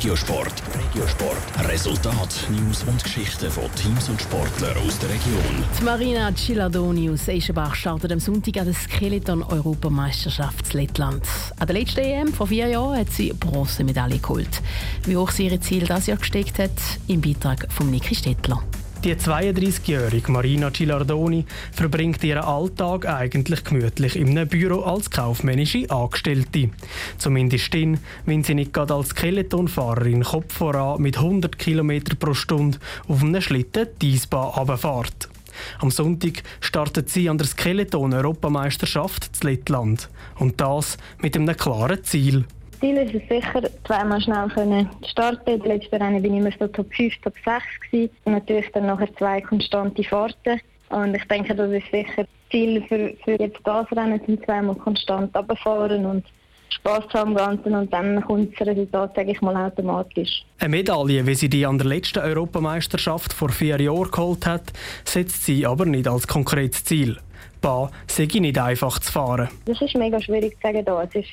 Regiosport. Regiosport. Resultat, News und Geschichten von Teams und Sportlern aus der Region. Die Marina Ciladoni aus Eschenbach startet am Sonntag an der Skeleton-Europameisterschaft in Lettland. An der letzten EM vor vier Jahren hat sie Bronzemedaille geholt. Wie hoch sie ihre Ziel das Jahr gesteckt hat, im Beitrag von Niki Stettler. Die 32-jährige Marina Gilardoni verbringt ihren Alltag eigentlich gemütlich in einem Büro als kaufmännische Angestellte. Zumindest dann, wenn sie nicht gerade als Skeletonfahrerin Kopf voran mit 100 km pro Stunde auf einem Schlitten die Eisbahn runterfährt. Am Sonntag startet sie an der Skeleton-Europameisterschaft zu Lettland. Und das mit einem klaren Ziel. Ziel ist es sicher, zweimal schnell können starten. Den letzten Rennen bin ich immer so Top 5, Top 6 gewesen. Und natürlich dann nachher zwei konstante Fahrten. Und ich denke, das ist sicher das Ziel für, für jetzt das Rennen, sind zweimal konstant runterfahren und Spass zu haben Ganzen und dann kommt das Resultat, sage ich mal, automatisch. Eine Medaille, wie sie die an der letzten Europameisterschaft vor vier Jahren geholt hat, setzt sie aber nicht als konkretes Ziel. Bahn sei nicht einfach zu fahren. Das ist mega schwierig zu sagen. Da. Es ist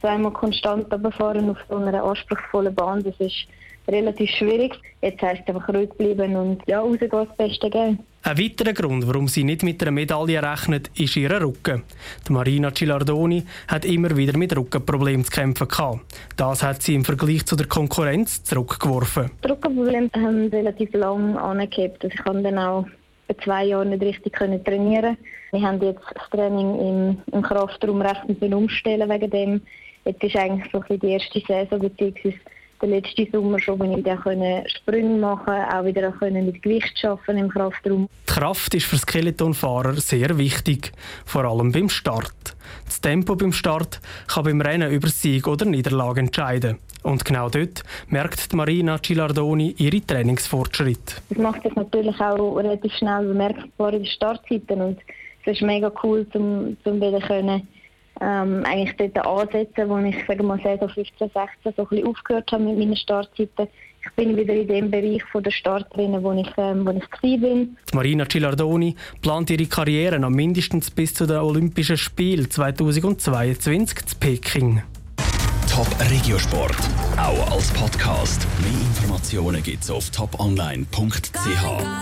zweimal konstant runterfahren auf so einer anspruchsvollen Bahn, das ist relativ schwierig. Jetzt heisst es einfach ruhig bleiben und ja, rausgehen, das Beste geben. Ein weiterer Grund, warum sie nicht mit einer Medaille rechnet, ist ihr Rücken. Die Marina Cilardoni hat immer wieder mit Rückenproblemen zu kämpfen gehabt. Das hat sie im Vergleich zu der Konkurrenz zurückgeworfen. Die Rückenprobleme haben relativ lange angehabt. Also ich kann dann auch bei zwei Jahren nicht richtig trainieren. Wir haben jetzt das Training im, im Kraftraum recht umstellen wegen dem. Jetzt ist eigentlich so die erste Saison bzw. der letzte Sommer schon, wenn ich wieder Sprünge machen konnte, auch wieder mit Gewicht arbeiten im Kraftraum. Die Kraft ist für Skeletonfahrer sehr wichtig, vor allem beim Start. Das Tempo beim Start kann beim Rennen über Sieg oder Niederlage entscheiden. Und genau dort merkt Marina Cilardoni ihre Trainingsfortschritte. Das macht sich natürlich auch relativ schnell bemerkbar in den Startzeiten und es ist mega cool, um, um wieder können ähm, eigentlich dort ansetzen, wo ich sage mal Saison 15, 16 so ein bisschen aufgehört habe mit meinen Startzeiten. Ich bin wieder in dem Bereich von der Starterinnen, wo ich, ähm, wo ich bin. Marina Cilardoni plant ihre Karriere noch mindestens bis zu den Olympischen Spielen 2022 zu Peking. Top Regiosport, auch als Podcast. Mehr Informationen gibt's auf toponline.ch.